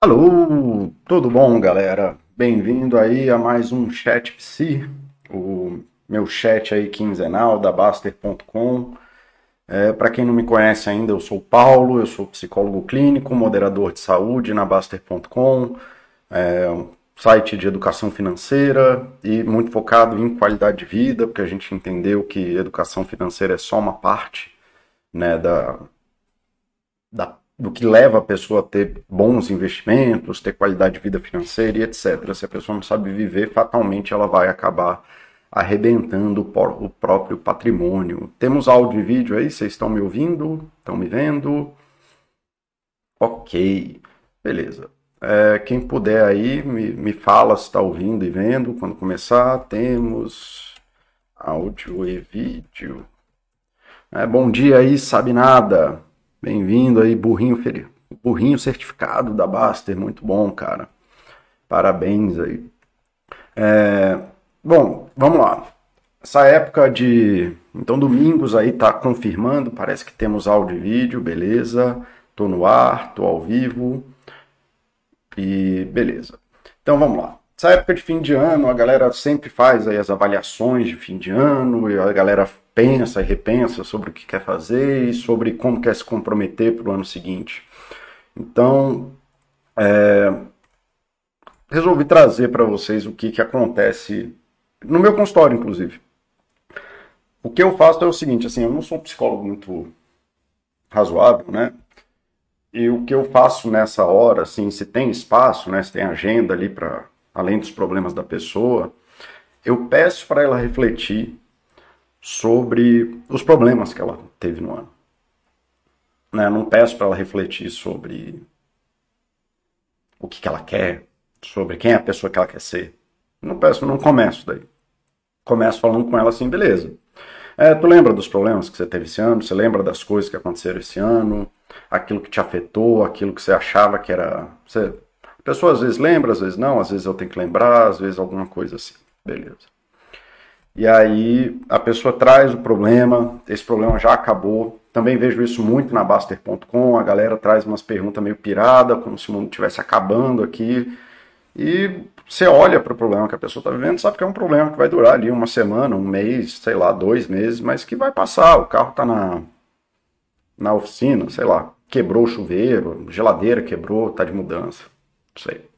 Alô, tudo bom, galera? Bem-vindo aí a mais um Chat Psi, o meu chat aí quinzenal da Baster.com. É, Para quem não me conhece ainda, eu sou Paulo, eu sou psicólogo clínico, moderador de saúde na Baster.com, é, um site de educação financeira e muito focado em qualidade de vida, porque a gente entendeu que educação financeira é só uma parte né, da do que leva a pessoa a ter bons investimentos, ter qualidade de vida financeira e etc. Se a pessoa não sabe viver, fatalmente ela vai acabar arrebentando o próprio patrimônio. Temos áudio e vídeo aí, vocês estão me ouvindo? Estão me vendo? Ok, beleza. É, quem puder aí, me, me fala se está ouvindo e vendo. Quando começar, temos áudio e vídeo. É, bom dia aí, sabe nada. Bem-vindo aí, burrinho. Burrinho certificado da Baster, muito bom, cara. Parabéns aí. É, bom, vamos lá. Essa época de. Então, domingos aí tá confirmando, parece que temos áudio e vídeo, beleza. Tô no ar, tô ao vivo. E beleza. Então vamos lá. Essa época de fim de ano, a galera sempre faz aí as avaliações de fim de ano, e a galera pensa e repensa sobre o que quer fazer e sobre como quer se comprometer para o ano seguinte. Então, é, resolvi trazer para vocês o que, que acontece no meu consultório, inclusive. O que eu faço é o seguinte, assim, eu não sou um psicólogo muito razoável, né? E o que eu faço nessa hora, assim, se tem espaço, né, se tem agenda ali para além dos problemas da pessoa, eu peço para ela refletir sobre os problemas que ela teve no ano. Né? Não peço para ela refletir sobre o que, que ela quer, sobre quem é a pessoa que ela quer ser. Não peço, não começo daí. Começo falando com ela assim, beleza. É, tu lembra dos problemas que você teve esse ano? Você lembra das coisas que aconteceram esse ano? Aquilo que te afetou, aquilo que você achava que era. Você pessoa às vezes lembra, às vezes não, às vezes eu tenho que lembrar, às vezes alguma coisa assim. Beleza. E aí a pessoa traz o problema, esse problema já acabou. Também vejo isso muito na Baster.com, a galera traz umas perguntas meio pirada, como se o mundo estivesse acabando aqui. E você olha para o problema que a pessoa está vivendo, sabe que é um problema que vai durar ali uma semana, um mês, sei lá, dois meses, mas que vai passar. O carro está na, na oficina, sei lá, quebrou o chuveiro, geladeira quebrou, está de mudança sei.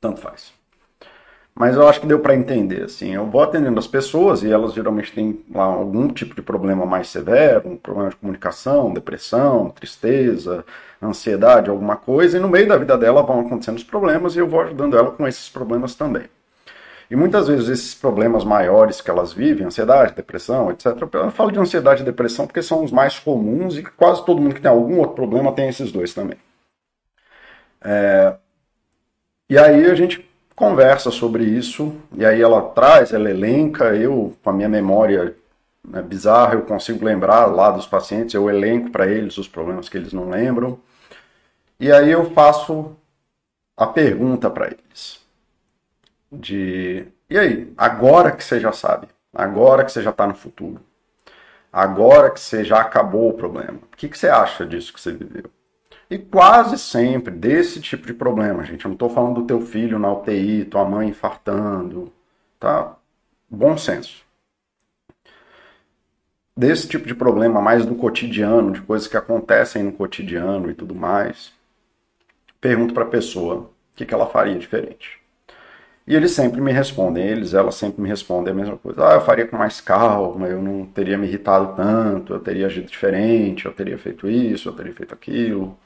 Tanto faz. Mas eu acho que deu para entender, assim, eu vou atendendo as pessoas e elas geralmente têm lá algum tipo de problema mais severo, um problema de comunicação, depressão, tristeza, ansiedade, alguma coisa, e no meio da vida dela vão acontecendo os problemas e eu vou ajudando ela com esses problemas também. E muitas vezes esses problemas maiores que elas vivem, ansiedade, depressão, etc. Eu falo de ansiedade e depressão porque são os mais comuns e quase todo mundo que tem algum outro problema tem esses dois também. É, e aí a gente conversa sobre isso, e aí ela traz, ela elenca, eu, com a minha memória né, bizarra, eu consigo lembrar lá dos pacientes, eu elenco para eles os problemas que eles não lembram, e aí eu faço a pergunta para eles. De, e aí, agora que você já sabe, agora que você já está no futuro, agora que você já acabou o problema, o que, que você acha disso que você viveu? E quase sempre desse tipo de problema, gente. Eu não estou falando do teu filho na UTI, tua mãe infartando, tá? Bom senso. Desse tipo de problema, mais do cotidiano, de coisas que acontecem no cotidiano e tudo mais, pergunto para a pessoa o que, que ela faria diferente. E eles sempre me respondem, eles, elas sempre me respondem a mesma coisa. Ah, eu faria com mais calma, eu não teria me irritado tanto, eu teria agido diferente, eu teria feito isso, eu teria feito aquilo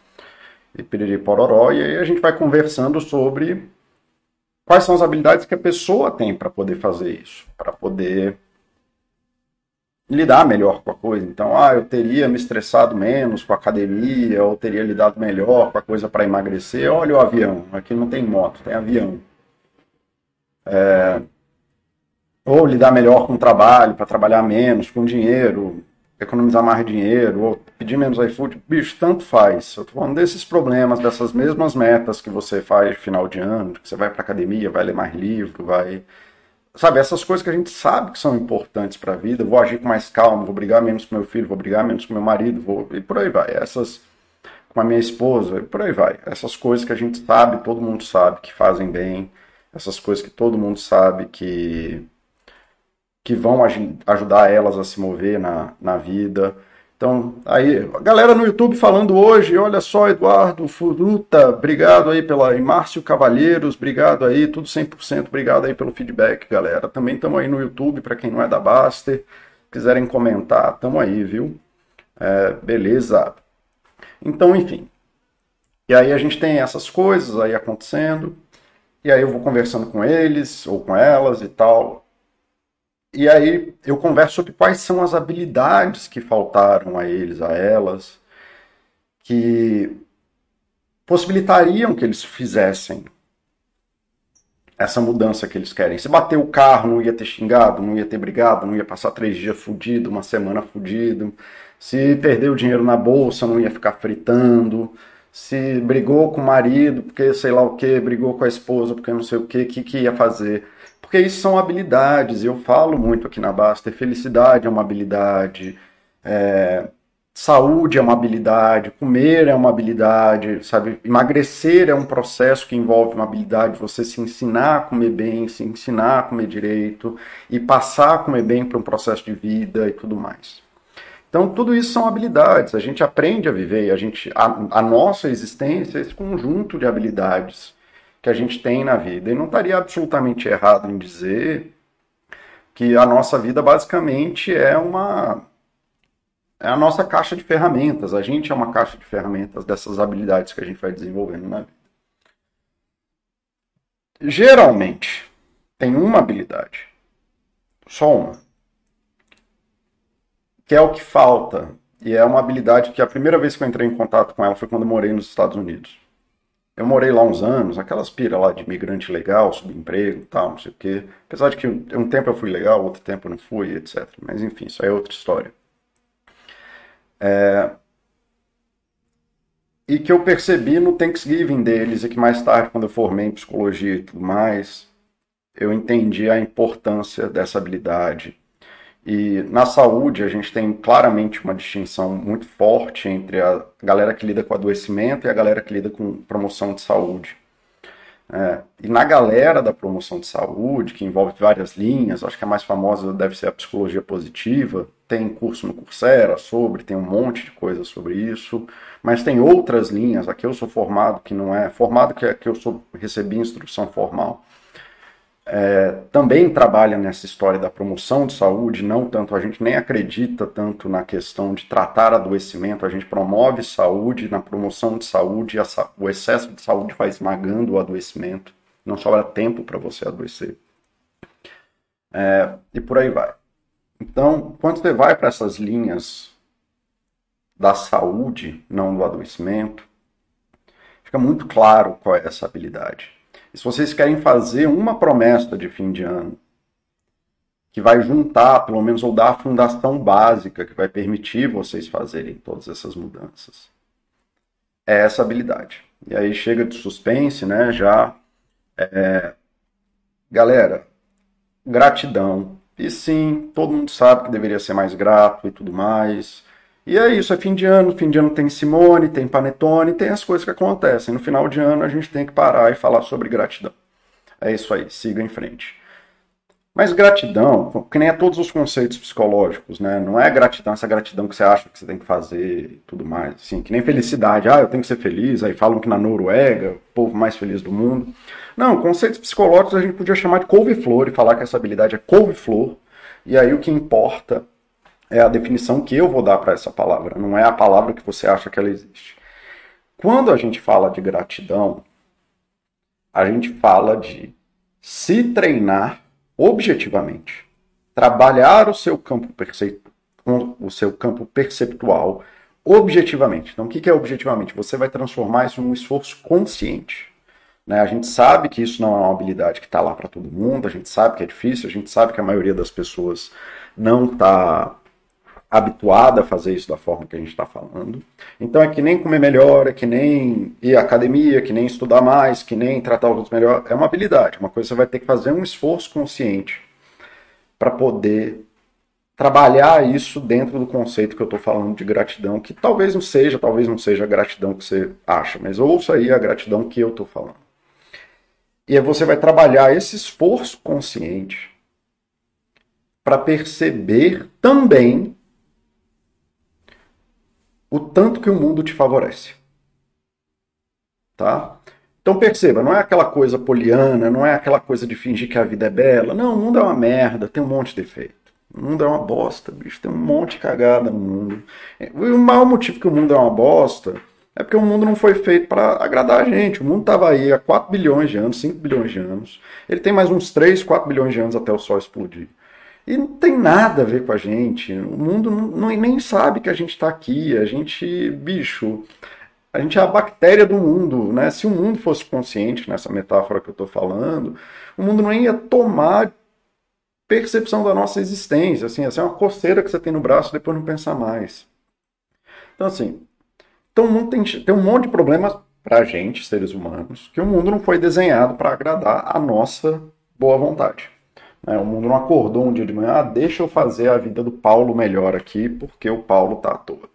e piriri pororó, e aí a gente vai conversando sobre quais são as habilidades que a pessoa tem para poder fazer isso, para poder lidar melhor com a coisa. Então, ah, eu teria me estressado menos com a academia, ou teria lidado melhor com a coisa para emagrecer. Olha o avião, aqui não tem moto, tem avião. É... Ou lidar melhor com o trabalho, para trabalhar menos, com dinheiro economizar mais dinheiro, ou pedir menos iFood, bicho, tanto faz. Eu tô falando desses problemas, dessas mesmas metas que você faz final de ano, que você vai pra academia, vai ler mais livro, vai. Sabe, essas coisas que a gente sabe que são importantes para a vida, vou agir com mais calma, vou brigar menos com meu filho, vou brigar menos com meu marido, vou. e por aí vai. Essas com a minha esposa, e por aí vai. Essas coisas que a gente sabe, todo mundo sabe que fazem bem, essas coisas que todo mundo sabe que, que vão ajudar elas a se mover na, na vida. Então, aí, a galera no YouTube falando hoje, olha só, Eduardo Furuta, obrigado aí pela. E Márcio Cavalheiros, obrigado aí, tudo 100%, obrigado aí pelo feedback, galera. Também estamos aí no YouTube, para quem não é da Baster, quiserem comentar, estamos aí, viu? É, beleza. Então, enfim. E aí a gente tem essas coisas aí acontecendo, e aí eu vou conversando com eles ou com elas e tal. E aí eu converso sobre quais são as habilidades que faltaram a eles, a elas, que possibilitariam que eles fizessem essa mudança que eles querem. Se bater o carro, não ia ter xingado, não ia ter brigado, não ia passar três dias fudido, uma semana fudido. Se perder o dinheiro na bolsa, não ia ficar fritando. Se brigou com o marido, porque sei lá o que, brigou com a esposa, porque não sei o que, o que, que ia fazer? Porque isso são habilidades, eu falo muito aqui na Baster, felicidade é uma habilidade, é, saúde é uma habilidade, comer é uma habilidade, sabe? Emagrecer é um processo que envolve uma habilidade, você se ensinar a comer bem, se ensinar a comer direito e passar a comer bem para um processo de vida e tudo mais. Então, tudo isso são habilidades, a gente aprende a viver, a, gente, a, a nossa existência é esse conjunto de habilidades que a gente tem na vida. E não estaria absolutamente errado em dizer que a nossa vida basicamente é uma é a nossa caixa de ferramentas. A gente é uma caixa de ferramentas dessas habilidades que a gente vai desenvolvendo na vida. Geralmente tem uma habilidade, só uma, que é o que falta. E é uma habilidade que a primeira vez que eu entrei em contato com ela foi quando eu morei nos Estados Unidos. Eu morei lá uns anos, aquelas pira lá de imigrante legal, subemprego tal, não sei o quê. Apesar de que um tempo eu fui legal, outro tempo eu não fui, etc. Mas enfim, isso aí é outra história. É... E que eu percebi no Thanksgiving deles, e que mais tarde, quando eu formei em psicologia e tudo mais, eu entendi a importância dessa habilidade e na saúde, a gente tem claramente uma distinção muito forte entre a galera que lida com adoecimento e a galera que lida com promoção de saúde. É, e na galera da promoção de saúde, que envolve várias linhas, acho que a mais famosa deve ser a psicologia positiva, tem curso no Coursera sobre, tem um monte de coisa sobre isso, mas tem outras linhas, aqui eu sou formado que não é, formado que, é, que eu sou, recebi instrução formal, é, também trabalha nessa história da promoção de saúde, não tanto, a gente nem acredita tanto na questão de tratar adoecimento, a gente promove saúde na promoção de saúde, a, o excesso de saúde vai esmagando o adoecimento, não sobra tempo para você adoecer. É, e por aí vai. Então, quando você vai para essas linhas da saúde, não do adoecimento, fica muito claro qual é essa habilidade. E se vocês querem fazer uma promessa de fim de ano, que vai juntar, pelo menos, ou dar a fundação básica que vai permitir vocês fazerem todas essas mudanças, é essa habilidade. E aí chega de suspense, né? Já. É... Galera, gratidão. E sim, todo mundo sabe que deveria ser mais grato e tudo mais. E é isso, é fim de ano. Fim de ano tem Simone, tem Panetone, tem as coisas que acontecem. No final de ano a gente tem que parar e falar sobre gratidão. É isso aí, siga em frente. Mas gratidão, que nem é todos os conceitos psicológicos, né? Não é gratidão, essa gratidão que você acha que você tem que fazer e tudo mais. Assim, que nem felicidade, ah, eu tenho que ser feliz, aí falam que na Noruega, o povo mais feliz do mundo. Não, conceitos psicológicos a gente podia chamar de couve-flor e falar que essa habilidade é couve-flor. E aí o que importa é a definição que eu vou dar para essa palavra, não é a palavra que você acha que ela existe. Quando a gente fala de gratidão, a gente fala de se treinar objetivamente, trabalhar o seu campo, o seu campo perceptual objetivamente. Então, o que é objetivamente? Você vai transformar isso num esforço consciente. Né? A gente sabe que isso não é uma habilidade que está lá para todo mundo, a gente sabe que é difícil, a gente sabe que a maioria das pessoas não está habituada a fazer isso da forma que a gente está falando. Então é que nem comer melhor, é que nem ir à academia, que nem estudar mais, que nem tratar os outros melhor. É uma habilidade, uma coisa que você vai ter que fazer um esforço consciente para poder trabalhar isso dentro do conceito que eu estou falando de gratidão, que talvez não seja, talvez não seja a gratidão que você acha, mas ouça aí a gratidão que eu estou falando. E aí você vai trabalhar esse esforço consciente para perceber também o tanto que o mundo te favorece. Tá? Então perceba, não é aquela coisa poliana, não é aquela coisa de fingir que a vida é bela. Não, o mundo é uma merda, tem um monte de defeito. O mundo é uma bosta, bicho, tem um monte de cagada no mundo. E o maior motivo que o mundo é uma bosta é porque o mundo não foi feito para agradar a gente. O mundo estava aí há 4 bilhões de anos, 5 bilhões de anos. Ele tem mais uns 3, 4 bilhões de anos até o Sol explodir. E não tem nada a ver com a gente. O mundo não, nem sabe que a gente está aqui. A gente, bicho, a gente é a bactéria do mundo, né? Se o mundo fosse consciente nessa metáfora que eu estou falando, o mundo não ia tomar percepção da nossa existência. Assim, essa é uma coceira que você tem no braço e depois não pensar mais. Então, assim, então, o mundo tem, tem um monte de problemas para a gente, seres humanos, que o mundo não foi desenhado para agradar a nossa boa vontade. Né? O mundo não acordou um dia de manhã, ah, deixa eu fazer a vida do Paulo melhor aqui, porque o Paulo está à toa.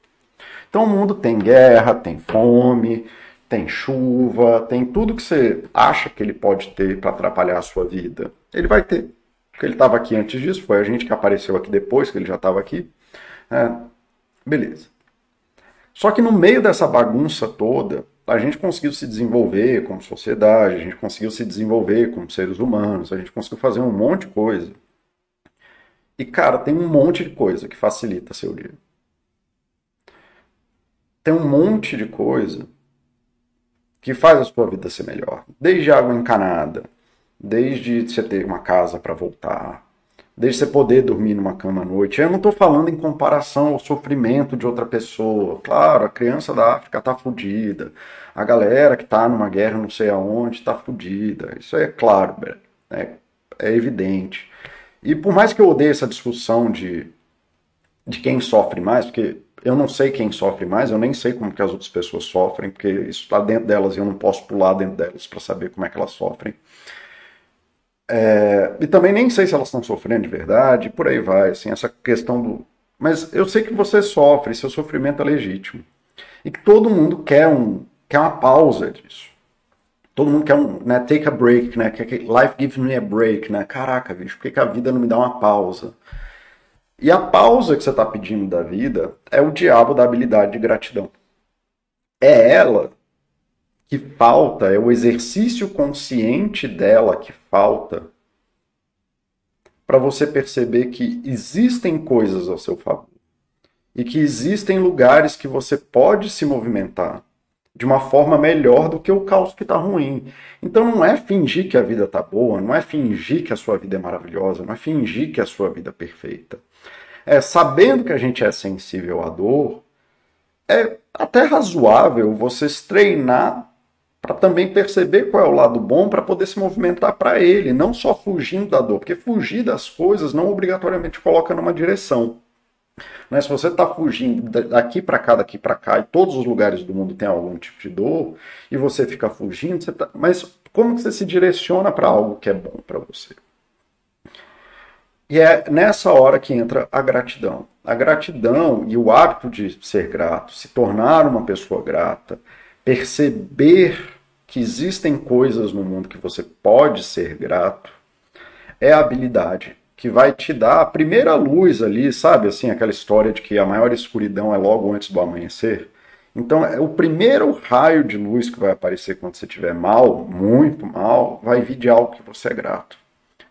Então o mundo tem guerra, tem fome, tem chuva, tem tudo que você acha que ele pode ter para atrapalhar a sua vida. Ele vai ter. Porque ele estava aqui antes disso, foi a gente que apareceu aqui depois, que ele já estava aqui. É, beleza. Só que no meio dessa bagunça toda, a gente conseguiu se desenvolver como sociedade, a gente conseguiu se desenvolver como seres humanos, a gente conseguiu fazer um monte de coisa. E, cara, tem um monte de coisa que facilita seu dia. Tem um monte de coisa que faz a sua vida ser melhor. Desde água encanada, desde você ter uma casa para voltar, desde você poder dormir numa cama à noite. Eu não estou falando em comparação ao sofrimento de outra pessoa. Claro, a criança da África está fodida, a galera que está numa guerra não sei aonde está fodida. Isso é claro, é, é evidente. E por mais que eu odeie essa discussão de, de quem sofre mais, porque eu não sei quem sofre mais, eu nem sei como que as outras pessoas sofrem, porque isso está dentro delas e eu não posso pular dentro delas para saber como é que elas sofrem. É, e também nem sei se elas estão sofrendo de verdade, por aí vai, assim, essa questão do. Mas eu sei que você sofre, seu sofrimento é legítimo. E que todo mundo quer, um, quer uma pausa disso. Todo mundo quer um, né, take a break, né? Quer que life gives me a break, né? Caraca, bicho, por que, que a vida não me dá uma pausa? E a pausa que você está pedindo da vida é o diabo da habilidade de gratidão. É ela que falta, é o exercício consciente dela que falta para você perceber que existem coisas ao seu favor e que existem lugares que você pode se movimentar de uma forma melhor do que o caos que está ruim. Então não é fingir que a vida está boa, não é fingir que a sua vida é maravilhosa, não é fingir que a sua vida é perfeita. É sabendo que a gente é sensível à dor, é até razoável você treinar para também perceber qual é o lado bom para poder se movimentar para ele, não só fugindo da dor, porque fugir das coisas não obrigatoriamente coloca numa direção. Né? Se você está fugindo daqui para cá, daqui para cá, e todos os lugares do mundo tem algum tipo de dor, e você fica fugindo, você tá... mas como que você se direciona para algo que é bom para você? E é nessa hora que entra a gratidão. A gratidão e o hábito de ser grato, se tornar uma pessoa grata, perceber que existem coisas no mundo que você pode ser grato, é a habilidade que vai te dar a primeira luz ali, sabe? Assim, aquela história de que a maior escuridão é logo antes do amanhecer. Então, é o primeiro raio de luz que vai aparecer quando você estiver mal, muito mal, vai vir de algo que você é grato,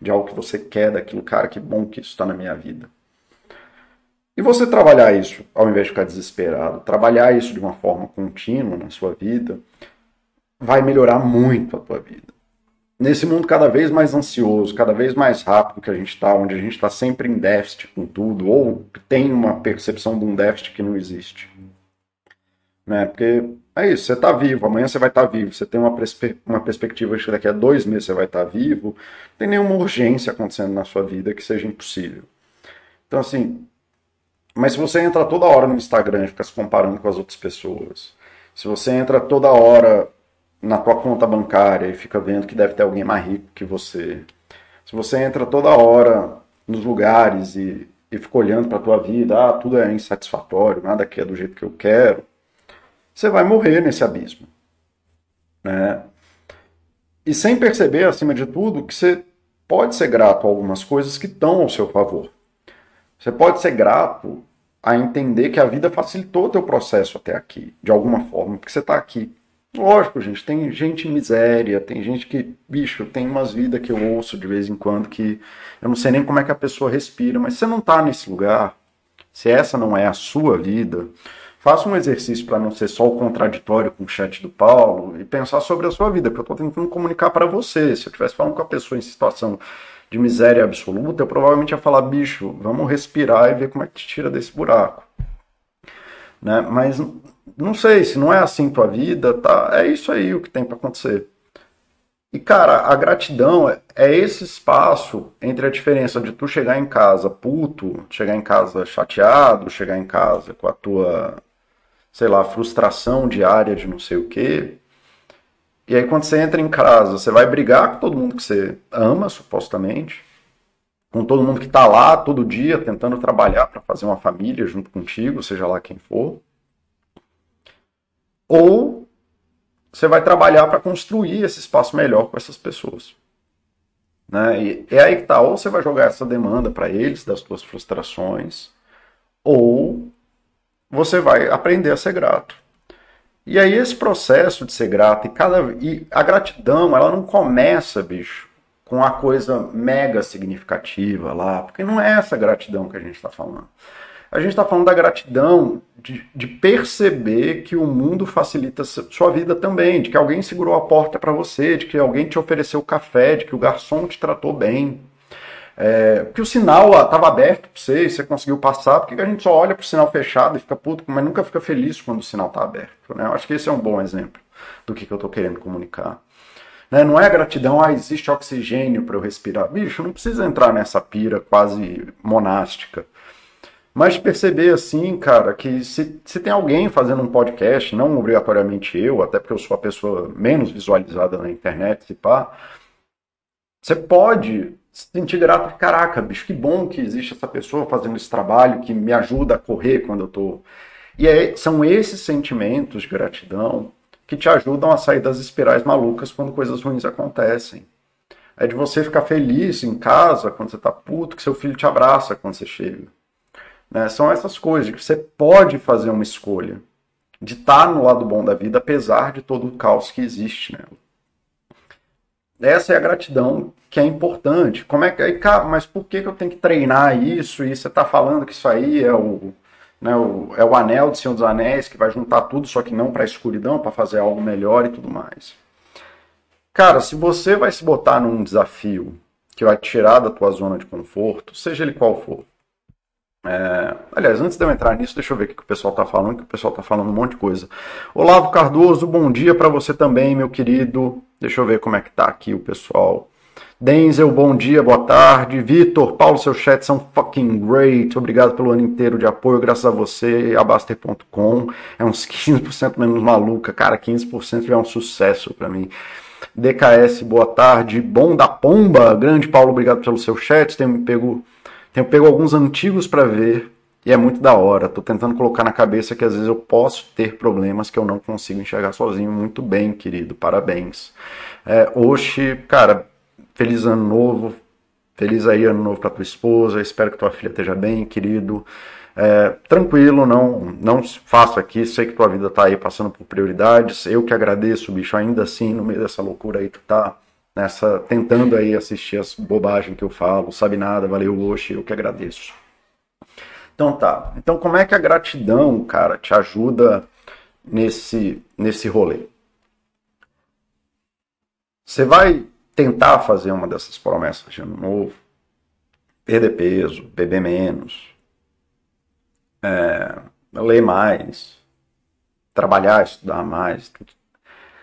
de algo que você quer daquilo, cara, que bom que isso está na minha vida. E você trabalhar isso, ao invés de ficar desesperado, trabalhar isso de uma forma contínua na sua vida, vai melhorar muito a tua vida. Nesse mundo cada vez mais ansioso, cada vez mais rápido que a gente está, onde a gente está sempre em déficit com tudo, ou tem uma percepção de um déficit que não existe. Né? Porque é isso, você está vivo, amanhã você vai estar tá vivo, você tem uma, perspe uma perspectiva de que daqui a dois meses você vai estar tá vivo, não tem nenhuma urgência acontecendo na sua vida que seja impossível. Então, assim, mas se você entra toda hora no Instagram e fica se comparando com as outras pessoas, se você entra toda hora na tua conta bancária e fica vendo que deve ter alguém mais rico que você. Se você entra toda hora nos lugares e e fica olhando para a tua vida, ah, tudo é insatisfatório, nada aqui é do jeito que eu quero, você vai morrer nesse abismo. Né? E sem perceber, acima de tudo, que você pode ser grato a algumas coisas que estão ao seu favor. Você pode ser grato a entender que a vida facilitou o teu processo até aqui, de alguma forma, porque você está aqui. Lógico, gente, tem gente em miséria, tem gente que, bicho, tem umas vidas que eu ouço de vez em quando que eu não sei nem como é que a pessoa respira, mas você não está nesse lugar, se essa não é a sua vida, faça um exercício para não ser só o contraditório com o chat do Paulo e pensar sobre a sua vida, porque eu estou tentando comunicar para você. Se eu estivesse falando com a pessoa em situação de miséria absoluta, eu provavelmente ia falar, bicho, vamos respirar e ver como é que te tira desse buraco. Né? Mas não sei, se não é assim tua vida, tá, é isso aí o que tem para acontecer. E cara, a gratidão é, é esse espaço entre a diferença de tu chegar em casa puto, chegar em casa chateado, chegar em casa com a tua, sei lá, frustração diária de não sei o quê, e aí quando você entra em casa, você vai brigar com todo mundo que você ama, supostamente, com todo mundo que está lá todo dia tentando trabalhar para fazer uma família junto contigo, seja lá quem for. Ou você vai trabalhar para construir esse espaço melhor com essas pessoas. Né? E é aí que tá, ou você vai jogar essa demanda para eles das suas frustrações, ou você vai aprender a ser grato. E aí esse processo de ser grato e cada e a gratidão, ela não começa, bicho, com a coisa mega significativa lá, porque não é essa gratidão que a gente está falando. A gente está falando da gratidão de, de, perceber que o mundo facilita sua vida também, de que alguém segurou a porta para você, de que alguém te ofereceu café, de que o garçom te tratou bem, é, porque o sinal estava aberto para você e você conseguiu passar, porque a gente só olha para o sinal fechado e fica puto, mas nunca fica feliz quando o sinal está aberto. Né? Eu acho que esse é um bom exemplo do que, que eu estou querendo comunicar. Né? Não é gratidão, ah, existe oxigênio para eu respirar. Bicho, não precisa entrar nessa pira quase monástica. Mas perceber assim, cara, que se, se tem alguém fazendo um podcast, não obrigatoriamente eu, até porque eu sou a pessoa menos visualizada na internet, se pá, você pode se sentir grato, caraca, bicho, que bom que existe essa pessoa fazendo esse trabalho que me ajuda a correr quando eu tô. E é, são esses sentimentos de gratidão que te ajudam a sair das espirais malucas quando coisas ruins acontecem. É de você ficar feliz em casa quando você tá puto, que seu filho te abraça quando você chega. Né? São essas coisas que você pode fazer uma escolha de estar tá no lado bom da vida, apesar de todo o caos que existe nela. Essa é a gratidão que é importante. Como é que cara, mas por que, que eu tenho que treinar isso? E você está falando que isso aí é o, né, o, é o anel de Senhor dos Anéis que vai juntar tudo, só que não para a escuridão, para fazer algo melhor e tudo mais. Cara, se você vai se botar num desafio que vai te tirar da tua zona de conforto, seja ele qual for. É... Aliás, antes de eu entrar nisso, deixa eu ver o que o pessoal está falando, que o pessoal está falando um monte de coisa. Olavo Cardoso, bom dia para você também, meu querido. Deixa eu ver como é que tá aqui o pessoal. Denzel, bom dia, boa tarde. Vitor, Paulo, seus chats são fucking great. Obrigado pelo ano inteiro de apoio, graças a você. Abaster.com é uns 15% menos maluca. Cara, 15% já é um sucesso para mim. DKS, boa tarde. Bom da Pomba, grande Paulo, obrigado pelo seu chat. Tenho pego, tenho pego alguns antigos para ver e é muito da hora. Tô tentando colocar na cabeça que às vezes eu posso ter problemas que eu não consigo enxergar sozinho. Muito bem, querido. Parabéns. É, Oxi, cara, feliz ano novo. Feliz aí ano novo para tua esposa. Espero que tua filha esteja bem, querido. É, tranquilo, não não faço aqui. Sei que tua vida tá aí passando por prioridades. Eu que agradeço, bicho. Ainda assim, no meio dessa loucura aí, tu tá nessa tentando aí assistir as bobagens que eu falo. Sabe nada, valeu, Oxi. Eu que agradeço. Então tá. Então como é que a gratidão, cara, te ajuda nesse nesse rolê? Você vai tentar fazer uma dessas promessas de ano novo, perder peso, beber menos, é, ler mais, trabalhar, estudar mais.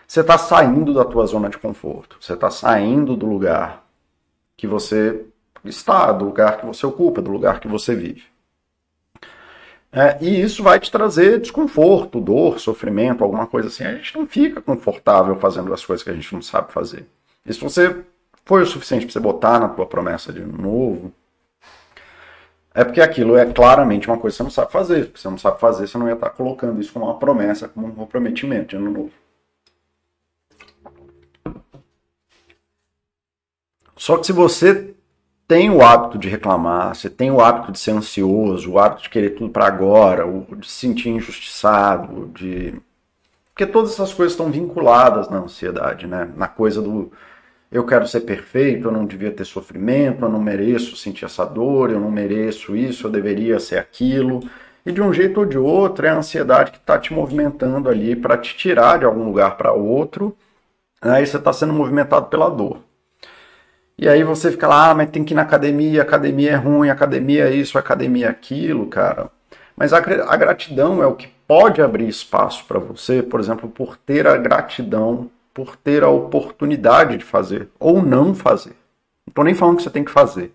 Você está saindo da tua zona de conforto. Você está saindo do lugar que você está, do lugar que você ocupa, do lugar que você vive. É, e isso vai te trazer desconforto, dor, sofrimento, alguma coisa assim. A gente não fica confortável fazendo as coisas que a gente não sabe fazer. E se você foi o suficiente para você botar na tua promessa de novo, É porque aquilo é claramente uma coisa que você não sabe fazer. Porque você não sabe fazer, você não ia estar colocando isso como uma promessa, como um comprometimento de ano novo. Só que se você tem o hábito de reclamar, você tem o hábito de ser ansioso, o hábito de querer tudo para agora, de se sentir injustiçado, de porque todas essas coisas estão vinculadas na ansiedade, né? Na coisa do eu quero ser perfeito, eu não devia ter sofrimento, eu não mereço sentir essa dor, eu não mereço isso, eu deveria ser aquilo. E de um jeito ou de outro é a ansiedade que está te movimentando ali para te tirar de algum lugar para outro. Aí você está sendo movimentado pela dor. E aí você fica lá, ah, mas tem que ir na academia, academia é ruim, academia é isso, academia é aquilo, cara. Mas a, a gratidão é o que pode abrir espaço para você, por exemplo, por ter a gratidão, por ter a oportunidade de fazer ou não fazer. Não estou nem falando que você tem que fazer.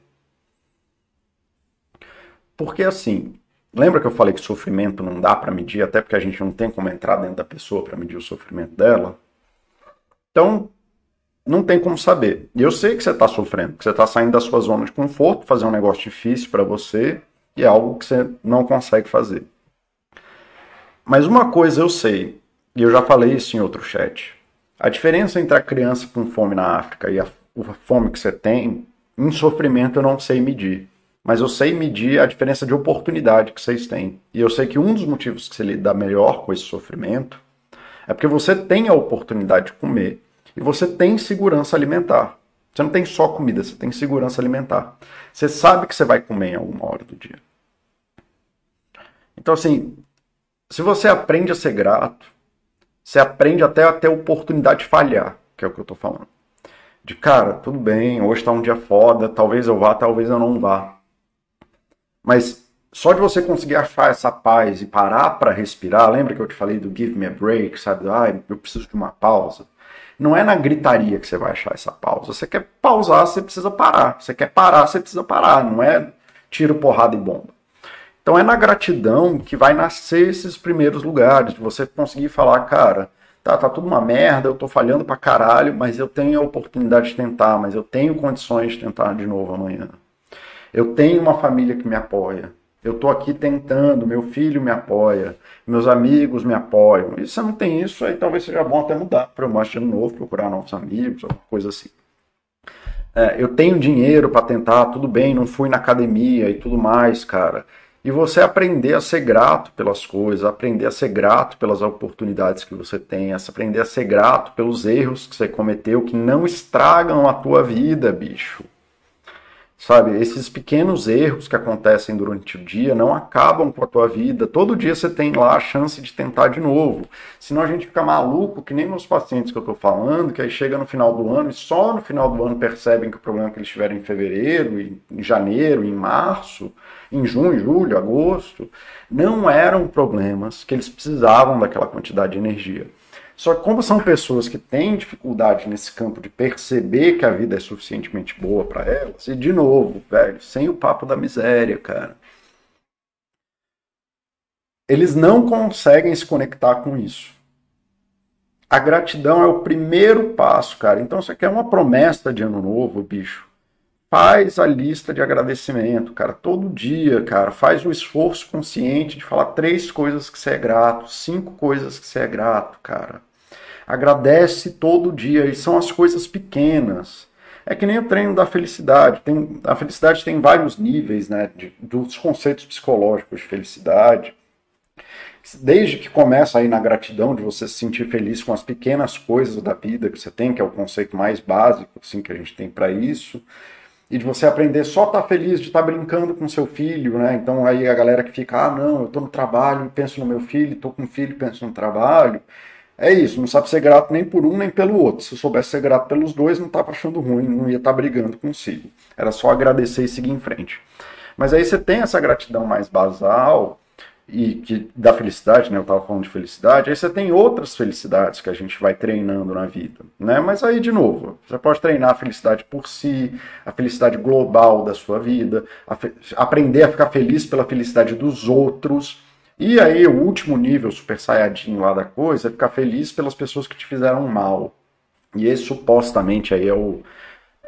Porque assim, lembra que eu falei que sofrimento não dá para medir, até porque a gente não tem como entrar dentro da pessoa para medir o sofrimento dela? Então, não tem como saber. E eu sei que você está sofrendo, que você está saindo da sua zona de conforto, fazer um negócio difícil para você e é algo que você não consegue fazer. Mas uma coisa eu sei, e eu já falei isso em outro chat. A diferença entre a criança com fome na África e a, fome que você tem, em sofrimento eu não sei medir. Mas eu sei medir a diferença de oportunidade que vocês têm. E eu sei que um dos motivos que você lida melhor com esse sofrimento é porque você tem a oportunidade de comer e você tem segurança alimentar. Você não tem só comida, você tem segurança alimentar. Você sabe que você vai comer em alguma hora do dia. Então, assim, se você aprende a ser grato, você aprende até a a oportunidade de falhar, que é o que eu estou falando. De cara, tudo bem, hoje está um dia foda, talvez eu vá, talvez eu não vá. Mas só de você conseguir achar essa paz e parar para respirar, lembra que eu te falei do give me a break, sabe? Ah, eu preciso de uma pausa. Não é na gritaria que você vai achar essa pausa. Você quer pausar, você precisa parar. Você quer parar, você precisa parar. Não é tiro, porrada e bomba. Então é na gratidão que vai nascer esses primeiros lugares, de você conseguir falar, cara, tá, tá tudo uma merda, eu tô falhando pra caralho, mas eu tenho a oportunidade de tentar, mas eu tenho condições de tentar de novo amanhã. Eu tenho uma família que me apoia. Eu estou aqui tentando, meu filho me apoia, meus amigos me apoiam. E se você não tem isso, aí talvez seja bom até mudar para o de novo, procurar novos amigos, alguma coisa assim. É, eu tenho dinheiro para tentar, tudo bem, não fui na academia e tudo mais, cara. E você aprender a ser grato pelas coisas, aprender a ser grato pelas oportunidades que você tem, aprender a ser grato pelos erros que você cometeu que não estragam a tua vida, bicho. Sabe, esses pequenos erros que acontecem durante o dia não acabam com a tua vida. Todo dia você tem lá a chance de tentar de novo. Senão a gente fica maluco, que nem nos pacientes que eu estou falando, que aí chega no final do ano e só no final do ano percebem que o problema que eles tiveram em fevereiro, em janeiro, em março, em junho, julho, agosto, não eram problemas que eles precisavam daquela quantidade de energia. Só que como são pessoas que têm dificuldade nesse campo de perceber que a vida é suficientemente boa para elas, e de novo, velho, sem o papo da miséria, cara. Eles não conseguem se conectar com isso. A gratidão é o primeiro passo, cara. Então, você quer uma promessa de ano novo, bicho? Faz a lista de agradecimento, cara, todo dia, cara. Faz o esforço consciente de falar três coisas que você é grato, cinco coisas que você é grato, cara. Agradece todo dia, e são as coisas pequenas. É que nem o treino da felicidade. Tem, a felicidade tem vários níveis, né? De, dos conceitos psicológicos de felicidade. Desde que começa aí na gratidão, de você se sentir feliz com as pequenas coisas da vida que você tem, que é o conceito mais básico assim, que a gente tem para isso e de você aprender só estar tá feliz de estar tá brincando com seu filho, né? Então aí a galera que fica, ah, não, eu estou no trabalho penso no meu filho, estou com um filho penso no trabalho. É isso, não sabe ser grato nem por um nem pelo outro. Se eu soubesse ser grato pelos dois, não estava achando ruim, não ia estar tá brigando consigo. Era só agradecer e seguir em frente. Mas aí você tem essa gratidão mais basal e que da felicidade, né? Eu estava falando de felicidade. Aí você tem outras felicidades que a gente vai treinando na vida, né? Mas aí de novo, você pode treinar a felicidade por si, a felicidade global da sua vida, a aprender a ficar feliz pela felicidade dos outros e aí, o último nível super saiyajin lá da coisa é ficar feliz pelas pessoas que te fizeram mal. E esse supostamente aí é o,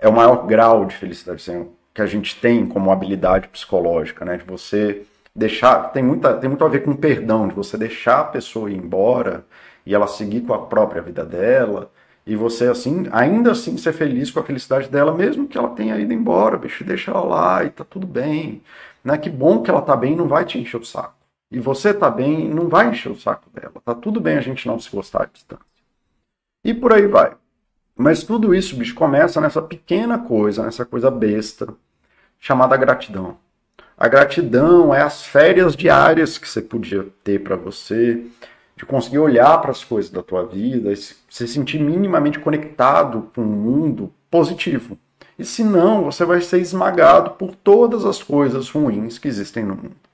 é o maior grau de felicidade. Assim, que a gente tem como habilidade psicológica, né? De você deixar. Tem, muita, tem muito a ver com perdão, de você deixar a pessoa ir embora e ela seguir com a própria vida dela. E você, assim, ainda assim ser feliz com a felicidade dela, mesmo que ela tenha ido embora, bicho, deixa ela lá e tá tudo bem. Né? Que bom que ela tá bem não vai te encher o saco. E você tá bem não vai encher o saco dela. Tá tudo bem a gente não se gostar à distância. E por aí vai. Mas tudo isso, bicho, começa nessa pequena coisa, nessa coisa besta, chamada gratidão. A gratidão é as férias diárias que você podia ter para você, de conseguir olhar para as coisas da tua vida, se sentir minimamente conectado com o um mundo positivo. E se não, você vai ser esmagado por todas as coisas ruins que existem no mundo.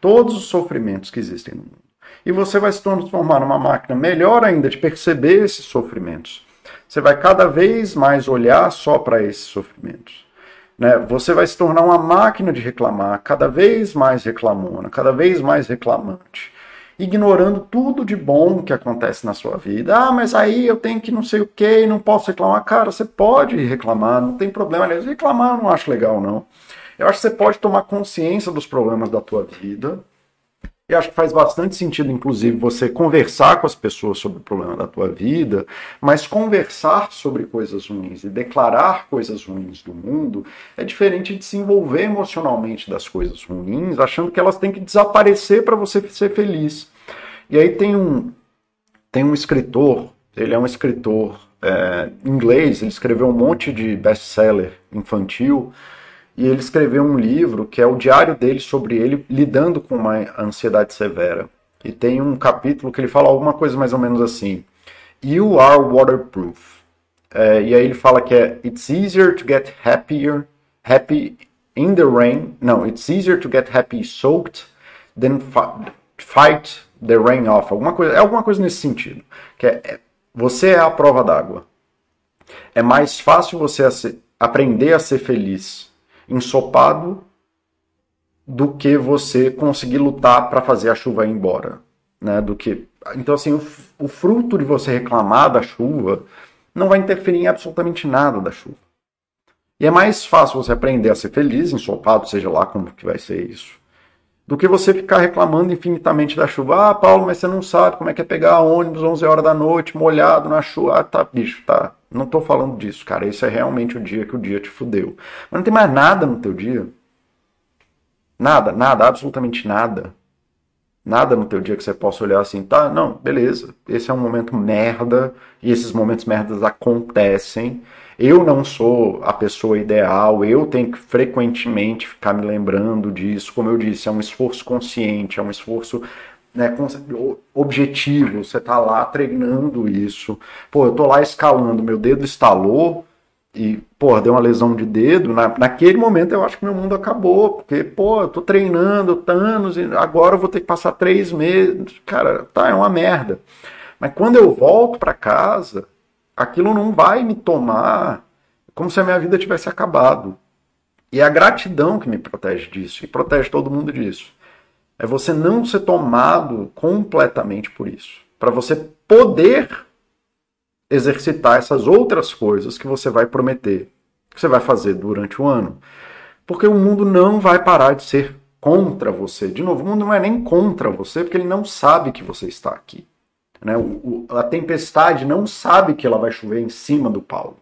Todos os sofrimentos que existem no mundo. E você vai se transformar numa máquina melhor ainda de perceber esses sofrimentos. Você vai cada vez mais olhar só para esses sofrimentos. Né? Você vai se tornar uma máquina de reclamar, cada vez mais reclamona, cada vez mais reclamante ignorando tudo de bom que acontece na sua vida. Ah, mas aí eu tenho que não sei o que, não posso reclamar. Cara, você pode reclamar, não tem problema. Aliás, reclamar eu não acho legal, não. Eu acho que você pode tomar consciência dos problemas da tua vida, e acho que faz bastante sentido, inclusive, você conversar com as pessoas sobre o problema da tua vida, mas conversar sobre coisas ruins e declarar coisas ruins do mundo é diferente de se envolver emocionalmente das coisas ruins, achando que elas têm que desaparecer para você ser feliz. E aí tem um, tem um escritor, ele é um escritor é, inglês, ele escreveu um monte de best-seller infantil, e ele escreveu um livro que é o diário dele sobre ele lidando com uma ansiedade severa. E tem um capítulo que ele fala alguma coisa mais ou menos assim: You are waterproof. É, e aí ele fala que é It's easier to get happier, happy in the rain. No, it's easier to get happy soaked than fight the rain off. Alguma coisa, é alguma coisa nesse sentido. Que é, é você é a prova d'água. É mais fácil você aprender a ser feliz ensopado do que você conseguir lutar para fazer a chuva ir embora, né? Do que então assim o, o fruto de você reclamar da chuva não vai interferir em absolutamente nada da chuva. E é mais fácil você aprender a ser feliz, ensopado, seja lá como que vai ser isso, do que você ficar reclamando infinitamente da chuva. Ah, Paulo, mas você não sabe como é que é pegar ônibus 11 horas da noite, molhado na chuva. Ah, tá, bicho, tá. Não tô falando disso, cara. Esse é realmente o dia que o dia te fudeu. Mas não tem mais nada no teu dia. Nada, nada, absolutamente nada. Nada no teu dia que você possa olhar assim, tá, não, beleza. Esse é um momento merda e esses momentos merdas acontecem. Eu não sou a pessoa ideal, eu tenho que frequentemente ficar me lembrando disso. Como eu disse, é um esforço consciente, é um esforço né, objetivo. Você está lá treinando isso. Pô, eu tô lá escalando, meu dedo estalou e, pô, deu uma lesão de dedo. Na, naquele momento eu acho que meu mundo acabou, porque, pô, eu tô treinando anos e agora eu vou ter que passar três meses. Cara, tá, é uma merda. Mas quando eu volto para casa, aquilo não vai me tomar como se a minha vida tivesse acabado. E é a gratidão que me protege disso e protege todo mundo disso. É você não ser tomado completamente por isso. Para você poder exercitar essas outras coisas que você vai prometer, que você vai fazer durante o ano. Porque o mundo não vai parar de ser contra você. De novo, o mundo não é nem contra você, porque ele não sabe que você está aqui. Né? O, o, a tempestade não sabe que ela vai chover em cima do Paulo.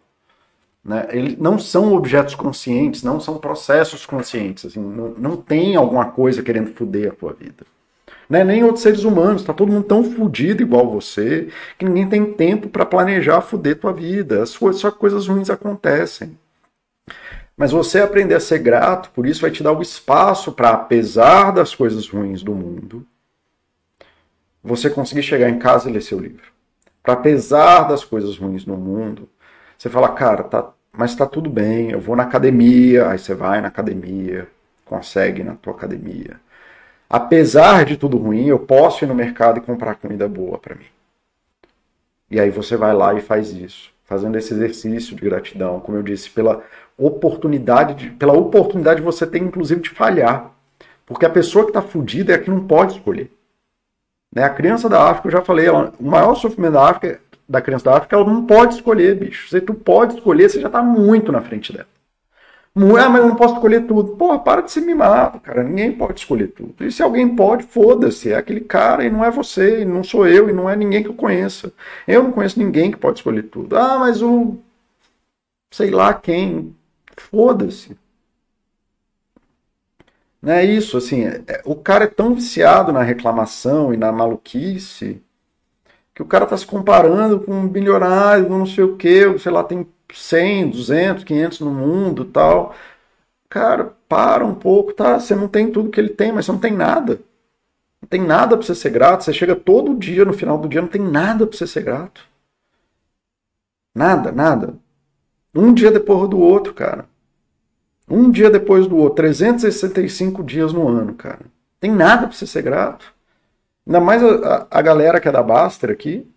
Né? Eles não são objetos conscientes, não são processos conscientes. Assim, não, não tem alguma coisa querendo foder a tua vida. Né? Nem outros seres humanos. Está todo mundo tão fudido igual você que ninguém tem tempo para planejar foder tua vida. As coisas, só coisas ruins acontecem. Mas você aprender a ser grato, por isso vai te dar o espaço para, apesar das coisas ruins do mundo, você conseguir chegar em casa e ler seu livro. Para apesar das coisas ruins no mundo, você fala, cara, tá, mas está tudo bem, eu vou na academia, aí você vai na academia, consegue na tua academia. Apesar de tudo ruim, eu posso ir no mercado e comprar comida boa para mim. E aí você vai lá e faz isso, fazendo esse exercício de gratidão, como eu disse, pela oportunidade de, pela oportunidade de você ter inclusive de falhar. Porque a pessoa que está fudida é a que não pode escolher. Né? A criança da África, eu já falei, ela, o maior sofrimento da África, da criança da África, ela não pode escolher, bicho. Se tu pode escolher, você já está muito na frente dela. Ah, mas eu não posso escolher tudo. Porra, para de ser mimado, cara. Ninguém pode escolher tudo. E se alguém pode, foda-se. É aquele cara e não é você, e não sou eu, e não é ninguém que eu conheça. Eu não conheço ninguém que pode escolher tudo. Ah, mas o. sei lá quem. Foda-se. Não é isso, assim. É, é, o cara é tão viciado na reclamação e na maluquice que o cara tá se comparando com um bilionário, não sei o que, sei lá, tem 100, 200, 500 no mundo tal. Cara, para um pouco, tá? Você não tem tudo que ele tem, mas você não tem nada. Não tem nada para você ser grato. Você chega todo dia, no final do dia, não tem nada para você ser grato. Nada, nada. Um dia depois do outro, cara. Um dia depois do outro. 365 dias no ano, cara. Tem nada para você ser grato. Ainda mais a, a, galera que é da Baster aqui.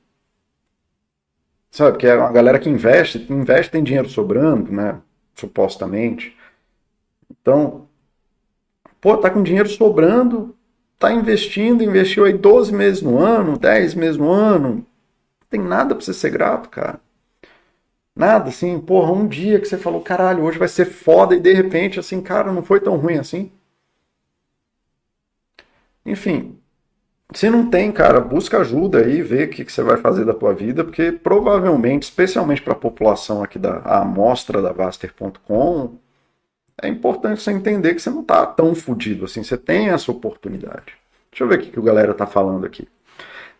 Sabe, que é uma galera que investe, investe tem dinheiro sobrando, né? Supostamente. Então, pô, tá com dinheiro sobrando, tá investindo, investiu aí 12 meses no ano, 10 meses no ano. Não tem nada pra você ser grato, cara. Nada, assim, porra, um dia que você falou, caralho, hoje vai ser foda, e de repente, assim, cara, não foi tão ruim assim. Enfim, se não tem, cara, busca ajuda aí, vê o que, que você vai fazer da tua vida, porque provavelmente, especialmente para a população aqui da amostra da Baster.com, é importante você entender que você não está tão fodido assim, você tem essa oportunidade. Deixa eu ver o que, que o galera tá falando aqui.